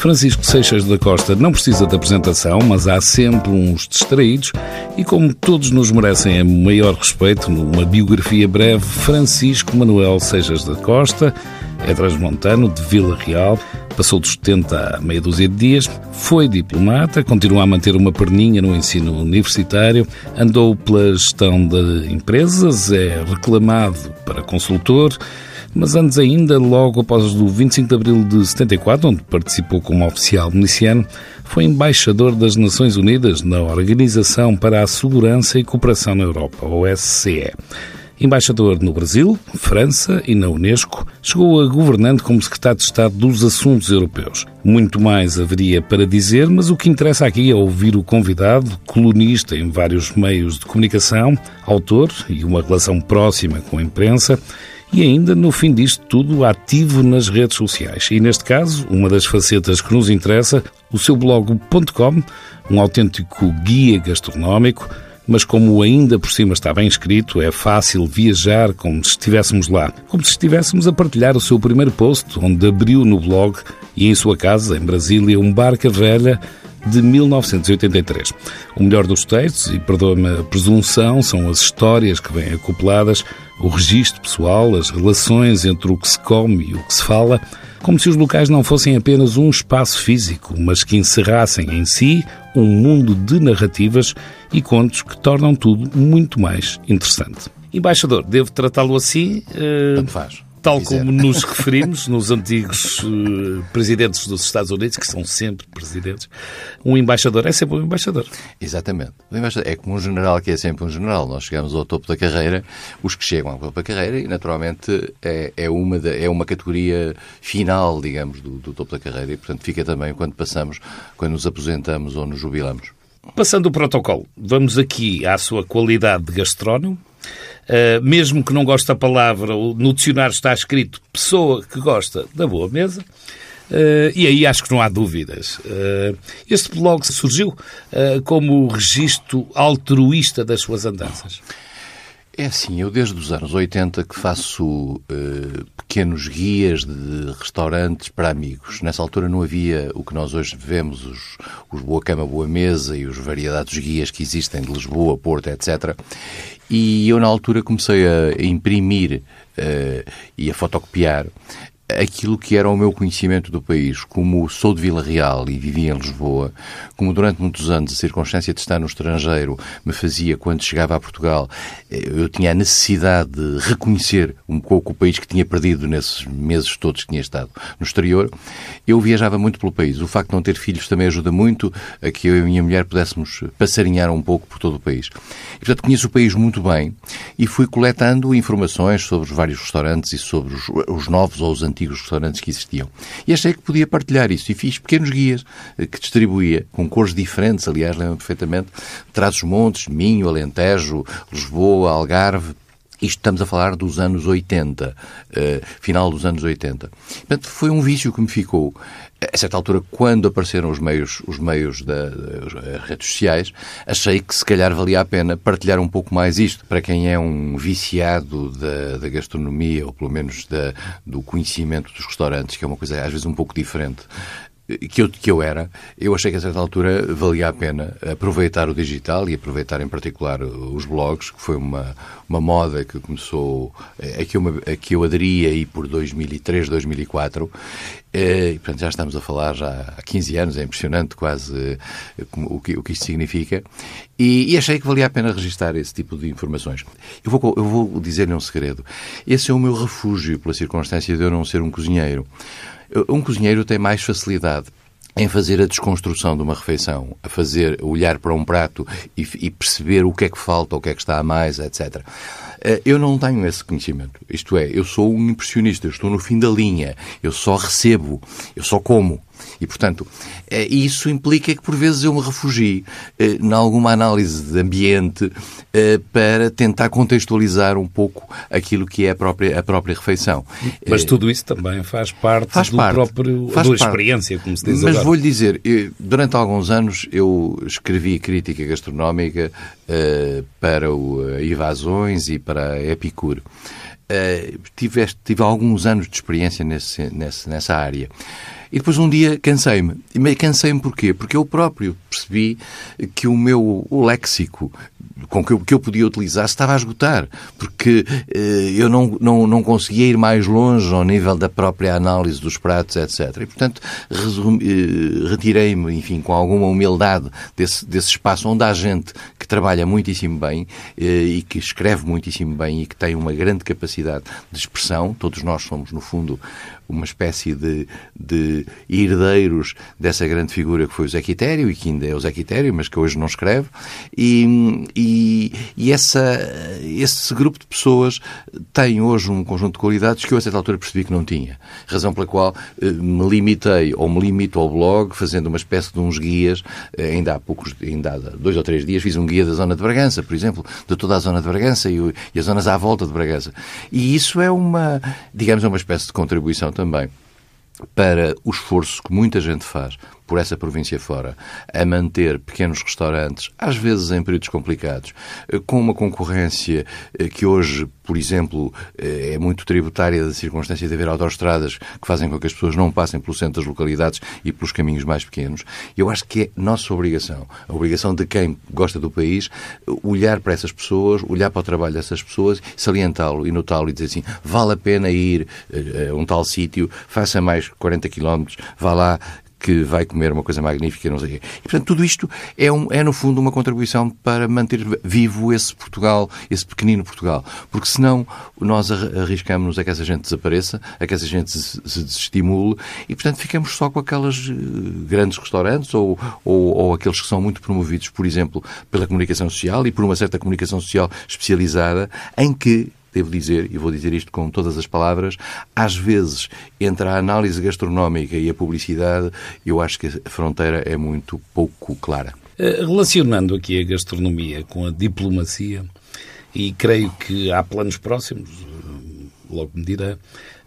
Francisco Seixas da Costa não precisa de apresentação, mas há sempre uns distraídos e, como todos nos merecem a maior respeito, numa biografia breve, Francisco Manuel Seixas da Costa é transmontano de Vila Real, passou dos 70 a meia dúzia de dias, foi diplomata, continua a manter uma perninha no ensino universitário, andou pela gestão de empresas, é reclamado para consultor, mas antes ainda, logo após o 25 de abril de 74, onde participou como oficial miliciano, foi embaixador das Nações Unidas na Organização para a Segurança e Cooperação na Europa, OSCE. Embaixador no Brasil, França e na Unesco, chegou a governante como secretário de Estado dos Assuntos Europeus. Muito mais haveria para dizer, mas o que interessa aqui é ouvir o convidado, colunista em vários meios de comunicação, autor e uma relação próxima com a imprensa, e ainda, no fim disto tudo, ativo nas redes sociais. E neste caso, uma das facetas que nos interessa, o seu blog.com, um autêntico guia gastronómico, mas como ainda por cima está bem escrito, é fácil viajar como se estivéssemos lá, como se estivéssemos a partilhar o seu primeiro post, onde abriu no blog e em sua casa, em Brasília, um barca velha de 1983. O melhor dos textos, e perdoa-me a presunção, são as histórias que vêm acopladas, o registro pessoal, as relações entre o que se come e o que se fala, como se os locais não fossem apenas um espaço físico, mas que encerrassem em si um mundo de narrativas e contos que tornam tudo muito mais interessante. Embaixador, devo tratá-lo assim? Uh... Tanto faz tal como nos referimos nos antigos uh, presidentes dos Estados Unidos, que são sempre presidentes, um embaixador é sempre um embaixador. Exatamente. embaixador é como um general que é sempre um general. Nós chegamos ao topo da carreira, os que chegam ao topo da carreira, e naturalmente é, é, uma, é uma categoria final, digamos, do, do topo da carreira, e portanto fica também quando passamos, quando nos aposentamos ou nos jubilamos. Passando o protocolo, vamos aqui à sua qualidade de gastrónomo, Uh, mesmo que não goste da palavra, no dicionário está escrito pessoa que gosta da boa mesa. Uh, e aí acho que não há dúvidas. Uh, este blog surgiu como registro altruísta das suas andanças. É assim, eu desde os anos 80 que faço uh, pequenos guias de restaurantes para amigos. Nessa altura não havia o que nós hoje vemos, os, os Boa Cama, Boa Mesa e os variados guias que existem de Lisboa, Porto, etc. E eu na altura comecei a imprimir uh, e a fotocopiar aquilo que era o meu conhecimento do país, como sou de Vila Real e vivia em Lisboa, como durante muitos anos a circunstância de estar no estrangeiro me fazia, quando chegava a Portugal, eu tinha a necessidade de reconhecer um pouco o país que tinha perdido nesses meses todos que tinha estado no exterior, eu viajava muito pelo país. O facto de não ter filhos também ajuda muito a que eu e a minha mulher pudéssemos passarinhar um pouco por todo o país. E, portanto, conheço o país muito bem e fui coletando informações sobre os vários restaurantes e sobre os, os novos ou os antigos antigos restaurantes que existiam. E achei que podia partilhar isso e fiz pequenos guias eh, que distribuía, com cores diferentes, aliás, lembro perfeitamente, Trás-os-Montes, Minho, Alentejo, Lisboa, Algarve, isto estamos a falar dos anos 80, uh, eh, final dos anos 80. Portanto, foi um vício que me ficou. A certa altura, quando apareceram os meios, os meios das redes sociais, achei que se calhar valia a pena partilhar um pouco mais isto. Para quem é um viciado da, da gastronomia, ou pelo menos da, do conhecimento dos restaurantes, que é uma coisa às vezes um pouco diferente que eu, que eu era, eu achei que a certa altura valia a pena aproveitar o digital e aproveitar em particular os blogs, que foi uma, uma moda que começou, a que, eu, a que eu aderi aí por 2003, 2004. E, portanto, já estamos a falar já há 15 anos, é impressionante quase eh, o que, o que isto significa. E, e achei que valia a pena registar esse tipo de informações. Eu vou, eu vou dizer-lhe um segredo. Esse é o meu refúgio pela circunstância de eu não ser um cozinheiro. Um cozinheiro tem mais facilidade em fazer a desconstrução de uma refeição, a fazer, olhar para um prato e, e, perceber o que é que falta, o que é que está a mais, etc. Eh, eu não tenho esse conhecimento. Isto é, eu sou um impressionista, eu estou no fim da linha, eu só recebo, eu só como. E, portanto, eh, isso implica que, por vezes, eu me refugie eh, em alguma análise de ambiente eh, para tentar contextualizar um pouco aquilo que é a própria, a própria refeição. Mas tudo isso também faz parte faz do parte, próprio, faz da experiência, como se diz Mas vou-lhe dizer, durante alguns anos eu escrevi crítica gastronómica para o Evasões e para a Epicure. uh, tive, tive alguns anos de experiência nesse, nesse, nessa área. E depois um dia cansei-me. E cansei-me porquê? Porque eu próprio percebi que o meu o léxico com que eu, que eu podia utilizar estava a esgotar, porque eh, eu não, não, não conseguia ir mais longe ao nível da própria análise dos pratos, etc. E, portanto, eh, retirei-me, enfim, com alguma humildade desse, desse espaço onde há gente que trabalha muitíssimo bem eh, e que escreve muitíssimo bem e que tem uma grande capacidade de expressão. Todos nós somos, no fundo, uma espécie de, de herdeiros dessa grande figura que foi o Zé Quitério e que ainda é o Zé Quitério, mas que hoje não escreve. E, e, e essa, esse grupo de pessoas tem hoje um conjunto de qualidades que eu a certa altura percebi que não tinha. Razão pela qual eh, me limitei ou me limito ao blog fazendo uma espécie de uns guias. Eh, ainda há poucos, ainda há dois ou três dias fiz um guia da zona de Bragança, por exemplo, de toda a zona de Bragança e, e as zonas à volta de Bragança. E isso é uma, digamos, é uma espécie de contribuição também para o esforço que muita gente faz por essa província fora, a manter pequenos restaurantes, às vezes em períodos complicados, eh, com uma concorrência eh, que hoje, por exemplo, eh, é muito tributária da circunstância de haver autoestradas que fazem com que as pessoas não passem pelo centro das localidades e pelos caminhos mais pequenos. Eu acho que é nossa obrigação, a obrigação de quem gosta do país, olhar para essas pessoas, olhar para o trabalho dessas pessoas, salientá-lo e notá-lo e dizer assim, vale a pena ir a um tal sítio, faça mais 40 quilómetros, vá lá, que vai comer uma coisa magnífica, não sei o quê. E, portanto, tudo isto é, um, é, no fundo, uma contribuição para manter vivo esse Portugal, esse pequenino Portugal. Porque senão nós arriscamos a que essa gente desapareça, a que essa gente se, se desestimule e, portanto, ficamos só com aqueles eh, grandes restaurantes ou, ou, ou aqueles que são muito promovidos, por exemplo, pela comunicação social e por uma certa comunicação social especializada, em que devo dizer, e vou dizer isto com todas as palavras, às vezes, entre a análise gastronómica e a publicidade, eu acho que a fronteira é muito pouco clara. Eh, relacionando aqui a gastronomia com a diplomacia, e creio que há planos próximos, eh, logo me dirá,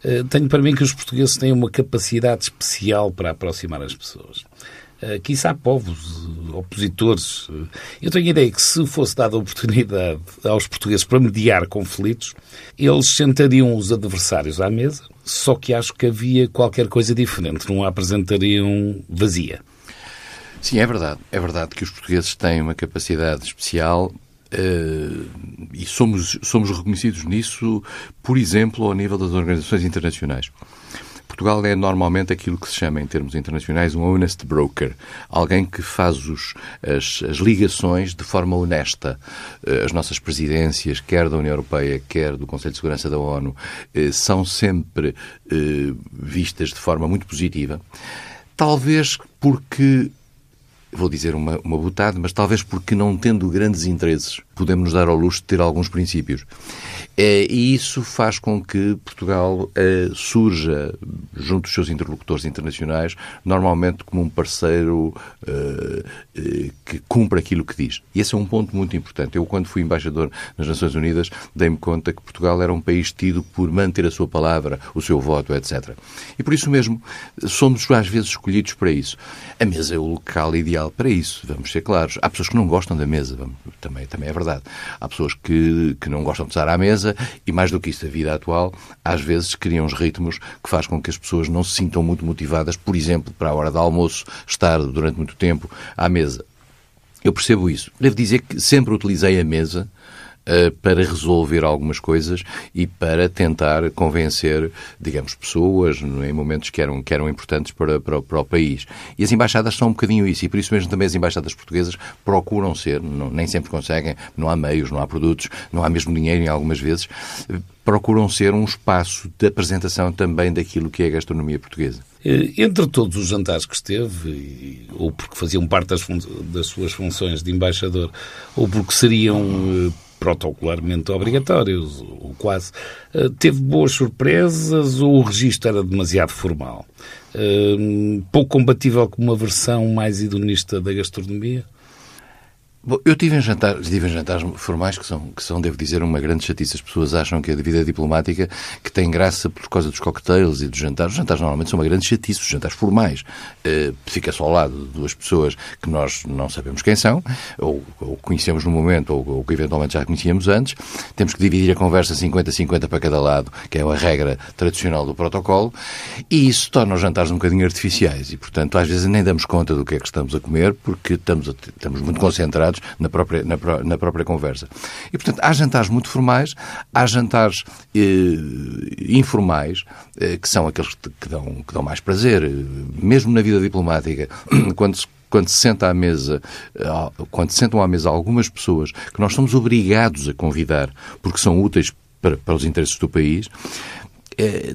eh, tenho para mim que os portugueses têm uma capacidade especial para aproximar as pessoas. Quiçá povos opositores. Eu tenho a ideia que se fosse dada a oportunidade aos portugueses para mediar conflitos, eles sentariam os adversários à mesa, só que acho que havia qualquer coisa diferente, não a apresentariam vazia. Sim, é verdade. É verdade que os portugueses têm uma capacidade especial Uh, e somos, somos reconhecidos nisso, por exemplo, ao nível das organizações internacionais. Portugal é normalmente aquilo que se chama, em termos internacionais, um honest broker. Alguém que faz os, as, as ligações de forma honesta. Eh, as nossas presidências, quer da União Europeia, quer do Conselho de Segurança da ONU, eh, são sempre eh, vistas de forma muito positiva. Talvez porque vou dizer uma, uma butada, mas talvez porque não tendo grandes interesses, podemos nos dar ao luxo de ter alguns princípios. É, e isso faz com que Portugal é, surja, junto dos seus interlocutores internacionais, normalmente como um parceiro é, que cumpre aquilo que diz. E esse é um ponto muito importante. Eu, quando fui embaixador nas Nações Unidas, dei-me conta que Portugal era um país tido por manter a sua palavra, o seu voto, etc. E por isso mesmo, somos às vezes escolhidos para isso. A mesa é o local ideal para isso, vamos ser claros. Há pessoas que não gostam da mesa, também, também é verdade. Há pessoas que, que não gostam de estar à mesa e, mais do que isso, a vida atual às vezes cria uns ritmos que faz com que as pessoas não se sintam muito motivadas, por exemplo, para a hora do almoço estar durante muito tempo à mesa. Eu percebo isso. Devo dizer que sempre utilizei a mesa para resolver algumas coisas e para tentar convencer, digamos, pessoas em momentos que eram, que eram importantes para, para, para, o país. E as embaixadas são um bocadinho isso, e por isso mesmo também as embaixadas portuguesas procuram ser, não, nem sempre conseguem, não há meios, não há produtos, não há mesmo dinheiro em algumas vezes, procuram ser um espaço de apresentação também daquilo que é a gastronomia portuguesa. Eh, entre todos os jantares que esteve, ou porque faziam parte das, das suas funções de embaixador, ou porque seriam eh, protocolarmente obrigatórios, ou quase. Eh, teve boas surpresas ou o registro era demasiado formal? Eh, pouco compatível com uma versão mais hedonista da gastronomia? Bom, eu tive em jantares, tive em jantares formais que são, que são, devo dizer, uma grande chatice. As pessoas acham que a vida diplomática que tem graça por causa dos cocktails e dos jantares. Os jantares normalmente são uma grande chatice, os jantares formais. Uh, fica só ao lado de duas pessoas que nós não sabemos quem são, ou, ou conhecemos no momento, ou, ou, que eventualmente já conhecíamos antes. Temos que dividir a conversa 50-50 para cada lado, que é a regra tradicional do protocolo, e isso torna os jantares um bocadinho artificiais. E, portanto, às vezes nem damos conta do que é que estamos a comer, porque estamos, estamos muito concentrados na própria, na, na própria conversa. E, portanto, há jantares muito formais, há jantares eh, informais, eh, que são aqueles que dão, que dão mais prazer, mesmo na vida diplomática, quando se quando se senta à mesa, eh, quando se sentam à mesa algumas pessoas que nós somos obrigados a convidar porque são úteis para, para os interesses do país,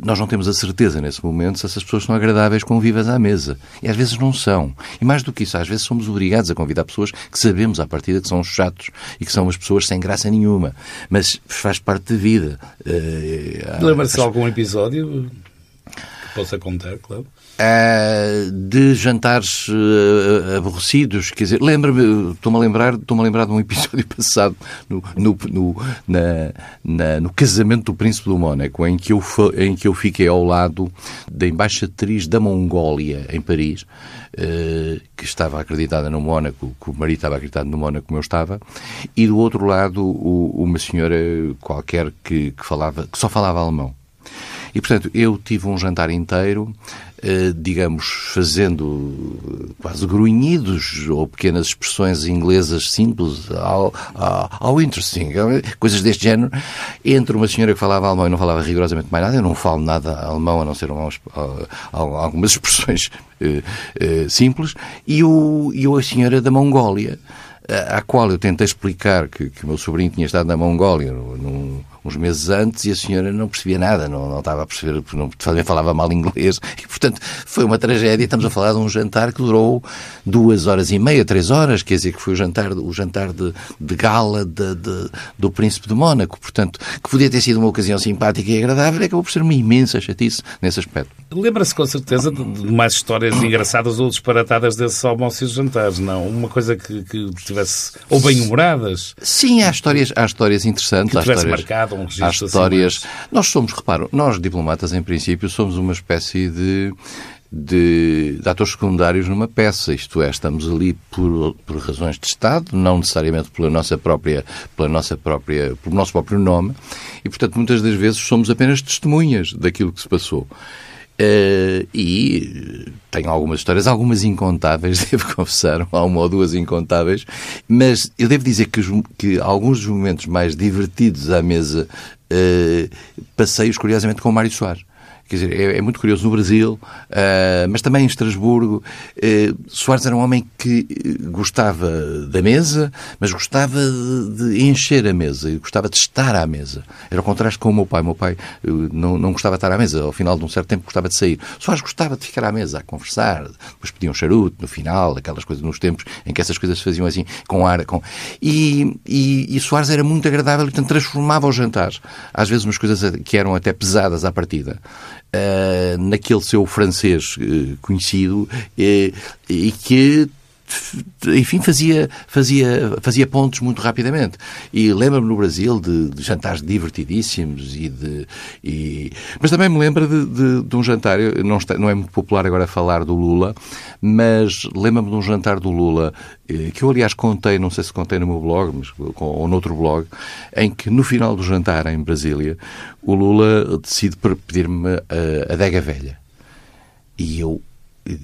nós não temos a certeza nesse momento se essas pessoas são agradáveis convivas à mesa. E às vezes não são. E mais do que isso, às vezes somos obrigados a convidar pessoas que sabemos à partida que são chatos e que são umas pessoas sem graça nenhuma. Mas faz parte da vida. Uh, Lembra-se de algum episódio possa contar, claro? Uh, de jantares uh, aborrecidos, quer dizer, lembra-me, estou-me a lembrar, estou-me a lembrar de um episódio passado no, no, no, na, na, no casamento do príncipe do Mónaco, em que, eu, em que eu fiquei ao lado da embaixatriz da Mongólia em Paris, uh, que estava acreditada no Mónaco, que o marido estava acreditado no Mónaco como eu estava, e do outro lado o, uma senhora qualquer que, que falava, que só falava alemão. E, portanto, eu tive um jantar inteiro, eh, digamos, fazendo quase grunhidos ou pequenas expressões inglesas simples ao, ao, ao interesting, coisas deste género, entre uma senhora que falava alemão e não falava rigorosamente mais nada, eu não falo nada alemão a não ser algumas expressões eh, eh, simples, e, o, e a senhora da Mongólia à qual eu tentei explicar que, que o meu sobrinho tinha estado na Mongólia num, uns meses antes e a senhora não percebia nada, não, não estava a perceber, não, também falava mal inglês e, portanto, foi uma tragédia. Estamos a falar de um jantar que durou duas horas e meia, três horas, quer dizer, que foi o jantar, o jantar de, de gala de, de, do Príncipe de Mónaco, portanto, que podia ter sido uma ocasião simpática e agradável, acabou por ser uma imensa chatice nesse aspecto. Lembra-se com certeza de, mais histórias engraçadas ou disparatadas desses almoços e jantares, não? Uma coisa que, que tivesse, ou bem-humoradas? Sim, há histórias, há histórias interessantes. Que tivesse histórias... marcado assim histórias. Assim, mas... Nós somos, reparo, nós diplomatas, em princípio, somos uma espécie de de, de, atores secundários numa peça, isto é, estamos ali por, por razões de Estado, não necessariamente pela nossa própria, pela nossa própria, pelo nosso próprio nome, e portanto muitas das vezes somos apenas testemunhas daquilo que se passou. Uh, e tenho algumas histórias, algumas incontáveis, devo confessar, há uma ou duas incontáveis, mas eu devo dizer que, os, que alguns dos momentos mais divertidos à mesa uh, passei-os, curiosamente, com o Mário Soares. Quer dizer, é, é muito curioso no Brasil, uh, mas também em Estrasburgo. Uh, Soares era um homem que eh, gostava da mesa, mas gostava de, de, encher a mesa gostava de estar à mesa. Era o contrário com o meu pai. O meu pai uh, não, não gostava de estar à mesa. Ao final de um certo tempo gostava de sair. Soares gostava de ficar à mesa, a conversar. Depois pedia um charuto no final, aquelas coisas nos tempos em que essas coisas se faziam assim, com ar. Com... E, e, e Soares era muito agradável portanto, transformava os jantares. Às vezes umas coisas que eram até pesadas à partida naquele seu francês uh, conhecido uh, e que enfim, fazia, fazia, fazia pontos muito rapidamente. E lembro-me no Brasil de, de, jantares divertidíssimos e de. E... Mas também me lembro de, de, de um jantar, não, está, não é muito popular agora falar do Lula, mas lembro-me de um jantar do Lula, eh, que eu aliás contei, não sei se contei no meu blog, mas, ou noutro blog, em que no final do jantar em Brasília, o Lula decide pedir-me a adega velha. E eu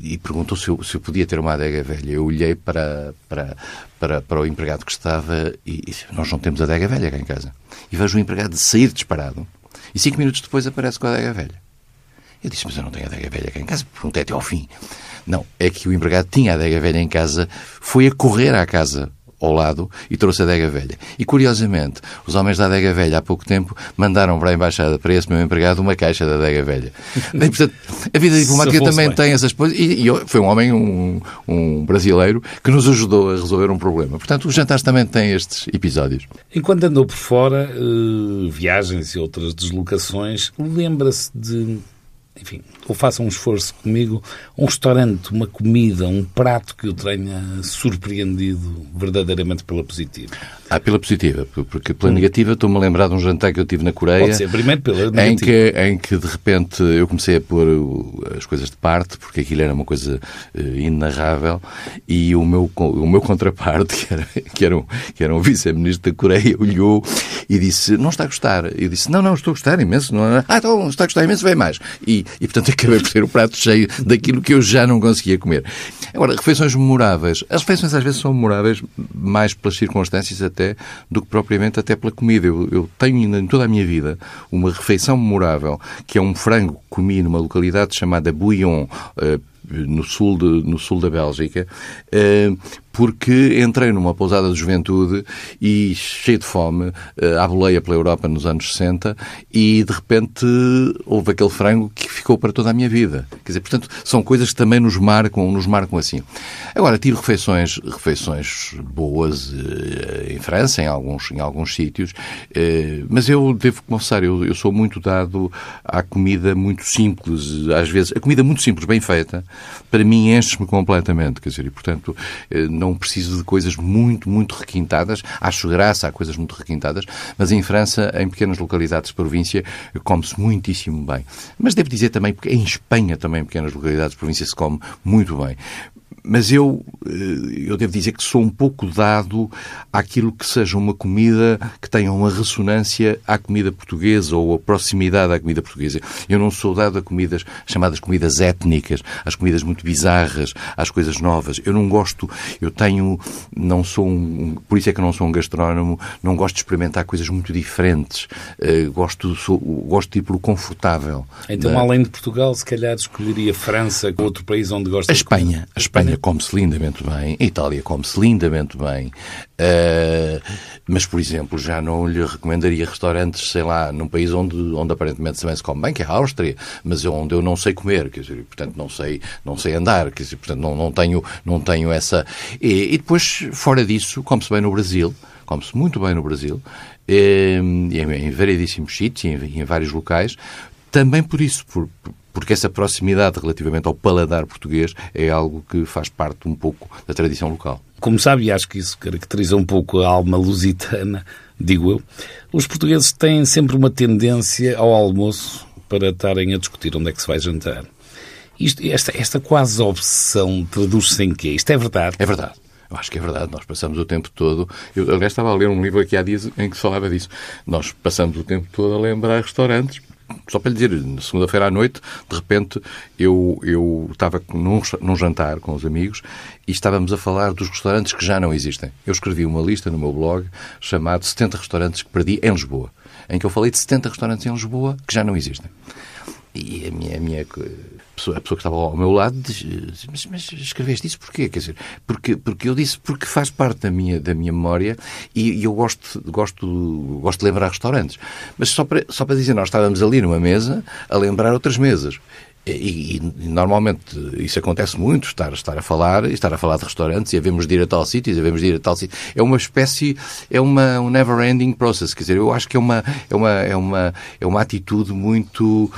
e perguntou se eu, se eu podia ter uma adega velha. Eu olhei para, para, para, para o empregado que estava e, e nós não temos adega velha cá em casa. E vejo o empregado sair disparado e cinco minutos depois aparece com a adega velha. Eu disse, mas eu não tenho adega velha cá em casa. Perguntei até ao fim. Não, é que o empregado tinha a adega velha em casa, foi a correr à casa ao lado e trouxe a adega velha. E, curiosamente, os homens da adega velha, há pouco tempo, mandaram para a embaixada, para esse meu empregado, uma caixa da adega velha. e, portanto, a vida diplomática também bem. tem essas coisas. E, e, foi um homem, um, um brasileiro, que nos ajudou a resolver um problema. Portanto, os jantares também têm estes episódios. Enquanto andou por fora, uh, viagens e outras deslocações, lembra-se de enfim, ou faça um esforço comigo, um restaurante, uma comida, um prato que eu tenha surpreendido verdadeiramente pela positiva. Ah, pela positiva, porque pela hum. negativa estou-me a lembrar de um jantar que eu tive na Coreia. Pode ser, primeiro pela negativa. Em que, em que de repente eu comecei a pôr as coisas de parte, porque aquilo era uma coisa uh, inarrável, e o meu, o meu contraparte, que era, que era um, que era um vice-ministro da Coreia, olhou e disse: Não está a gostar. Eu disse: Não, não, estou a gostar imenso. Não? Ah, então está a gostar imenso, vem mais. E, e portanto acabei por ter o prato cheio daquilo que eu já não conseguia comer. Agora, refeições memoráveis. As refeições às vezes são memoráveis mais pelas circunstâncias até do que propriamente até pela comida. Eu, eu tenho ainda em toda a minha vida uma refeição memorável que é um frango que comi numa localidade chamada Bouillon, uh, no sul, de, no sul da Bélgica, uh, porque entrei numa pousada de juventude e cheio de fome, eh, à boleia pela Europa nos anos 60 e de repente houve aquele frango que ficou para toda a minha vida. Quer dizer, portanto, são coisas que também nos marcam, nos marcam assim. Agora, tiro refeições, refeições boas eh, em França, em alguns, em alguns sítios, eh, mas eu devo confessar, eu, eu sou muito dado à comida muito simples, às vezes, a comida muito simples, bem feita, para mim enche-me completamente, quer dizer, e portanto, preciso de coisas muito, muito requintadas. Acho graça a coisas muito requintadas, mas em França, em pequenas localidades de província, come-se muitíssimo bem. Mas devo dizer também, porque em Espanha também, em pequenas localidades de província, se come muito bem mas eu, eh, eu devo dizer que sou um pouco dado àquilo que seja uma comida que tenha uma ressonância à comida portuguesa ou a proximidade à comida portuguesa. Eu não sou dado a comidas chamadas comidas étnicas, às comidas muito bizarras, às coisas novas. Eu não gosto, eu tenho, não sou um, por isso é que eu não sou um gastrónomo, não gosto de experimentar coisas muito diferentes. Uh, gosto, sou, gosto de ir pelo confortável. Então, além de Portugal, se calhar escolheria França, outro país onde gosta a Espanha. A Espanha Espanha come-se lindamente bem, a Itália come-se lindamente bem, uh, mas, por exemplo, já não lhe recomendaria restaurantes, sei lá, num país onde, onde aparentemente também se come bem, que é a Áustria, mas onde eu não sei comer, quer dizer, portanto não sei, não sei andar, quer dizer, portanto não, não, tenho, não tenho essa... E, e depois, fora disso, come-se bem no Brasil, come-se muito bem no Brasil, eh, em, em variedíssimos sítios, em, em vários locais, também por isso, por, porque essa proximidade relativamente ao paladar português é algo que faz parte um pouco da tradição local. Como sabe, e acho que isso caracteriza um pouco a alma lusitana, digo eu, os portugueses têm sempre uma tendência ao almoço para estarem a discutir onde é que se vai jantar. Isto, esta, esta quase obsessão traduz-se em quê? Isto é verdade? É verdade. Eu acho que é verdade. Nós passamos o tempo todo. Eu, aliás, estava a ler um livro aqui há dias em que se falava disso. Nós passamos o tempo todo a lembrar restaurantes só para lhe dizer, segunda-feira à noite, de repente, eu, eu estava num, num, jantar com os amigos e estávamos a falar dos restaurantes que já não existem. Eu escrevi uma lista no meu blog chamado 70 restaurantes que perdi em Lisboa, em que eu falei de 70 restaurantes em Lisboa que já não existem. E a minha, a minha pessoa, a pessoa que estava ao meu lado disse, mas, mas escreveste isso porquê? Quer dizer, porque, porque eu disse porque faz parte da minha, da minha memória e, e eu gosto, gosto, gosto de lembrar restaurantes. Mas só para, só para dizer, nós estávamos ali numa mesa a lembrar outras mesas. E, e, normalmente isso acontece muito, estar, estar a falar, estar a falar de restaurantes e havemos de ir a tal sítio, e havemos de ir a tal sítio. É uma espécie, é uma um never ending process, quer dizer, eu acho que é uma, é uma, é uma, é uma atitude muito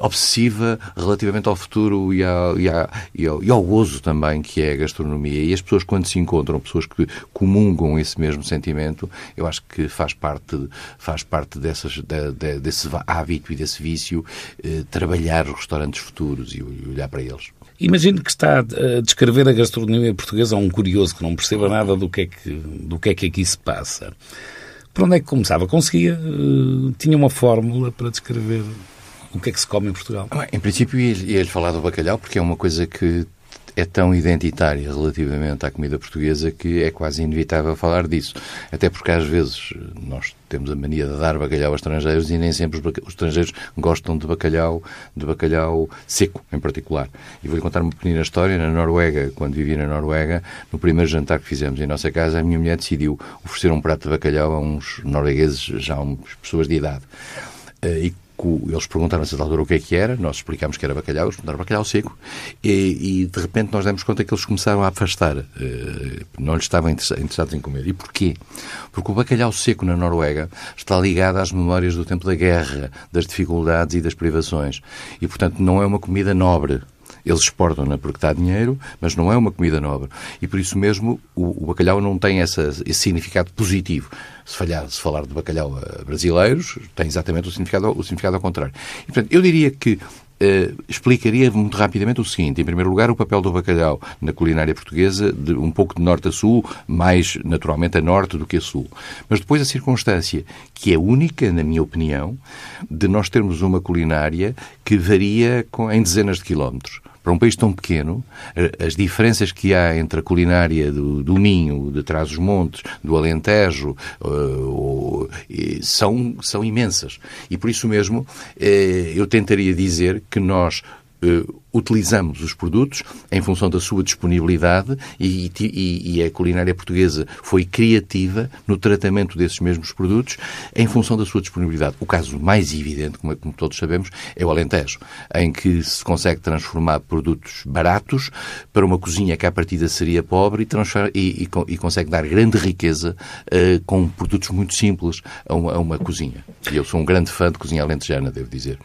obsessiva relativamente ao futuro e, ao, e, e, ao, e ao gozo também que é a gastronomia. E as pessoas, quando se encontram, pessoas que comungam esse mesmo sentimento, eu acho que faz parte, faz parte dessas, de, de, desse hábito e desse vício eh, trabalhar os restaurantes futuros e olhar para eles. Imagino que está a descrever a gastronomia portuguesa a um curioso que não perceba nada do que é que, do que, é que aqui se passa. Por onde é que começava? Conseguia? Uh, tinha uma fórmula para descrever o que é que se come em Portugal? Em princípio, ia-lhe falar do bacalhau, porque é uma coisa que é tão identitária relativamente à comida portuguesa que é quase inevitável falar disso. Até porque às vezes nós temos a mania de dar bacalhau a estrangeiros e nem sempre os, estrangeiros gostam de bacalhau, de bacalhau seco, em particular. E vou-lhe contar uma pequena história. Na Noruega, quando vivi na Noruega, no primeiro jantar que fizemos em nossa casa, a minha mulher decidiu oferecer um prato de bacalhau a uns noruegueses, já umas pessoas de idade. Eh, e eles perguntaram a certa altura o que é que era, nós explicámos que era bacalhau, eles perguntaram bacalhau seco, e, e de repente nós demos conta que eles começaram a afastar, uh, não lhes estavam interessados em comer. E porquê? Porque o bacalhau seco na Noruega está ligado às memórias do tempo da guerra, das dificuldades e das privações. E, portanto, não é uma comida nobre. Eles exportam-na porque dá dinheiro, mas não é uma comida nobre. E por isso mesmo o, o bacalhau não tem essa, esse significado positivo. Se, falhar, se falar de bacalhau a brasileiros, tem exatamente o significado, o significado ao contrário. E, portanto, eu diria que Uh, explicaria muito rapidamente o seguinte. Em primeiro lugar, o papel do bacalhau na culinária portuguesa, de um pouco de norte a sul, mais naturalmente a norte do que a sul. Mas depois a circunstância, que é única, na minha opinião, de nós termos uma culinária que varia com, em dezenas de quilómetros para um país tão pequeno, eh, as diferenças que há entre a culinária do, do Minho, de Trás-os-Montes, do Alentejo, uh, são, são imensas. E por isso mesmo, uh, eu tentaria dizer que nós utilizamos os produtos em função da sua disponibilidade e, e, e, a culinária portuguesa foi criativa no tratamento desses mesmos produtos em função da sua disponibilidade. O caso mais evidente, como, como todos sabemos, é o Alentejo, em que se consegue transformar produtos baratos para uma cozinha que à partida seria pobre e, e consegue dar grande riqueza uh, com produtos muito simples a uma, a uma cozinha. E eu sou um grande fã de cozinha alentejana, devo dizer.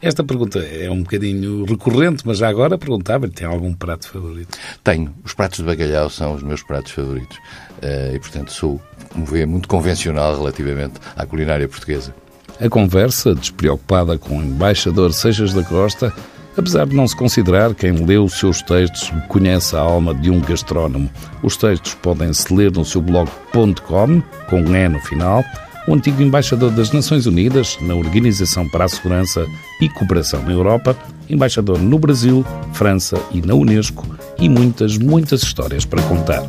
Esta pergunta é um bocadinho recorrente, mas já agora perguntava-lhe, tem algum prato favorito? Tenho. Os pratos de bacalhau são os meus pratos favoritos. Uh, e, portanto, sou, como vê, muito convencional relativamente à culinária portuguesa. A conversa, despreocupada com o embaixador Seixas da Costa, apesar de não se considerar quem leu os seus textos conhece a alma de um gastrónomo. Os textos podem-se ler no seu blog.com, com um E no final, o antigo embaixador das Nações Unidas na Organização para a Segurança e Cooperação na Europa, embaixador no Brasil, França e na Unesco, e muitas, muitas histórias para contar.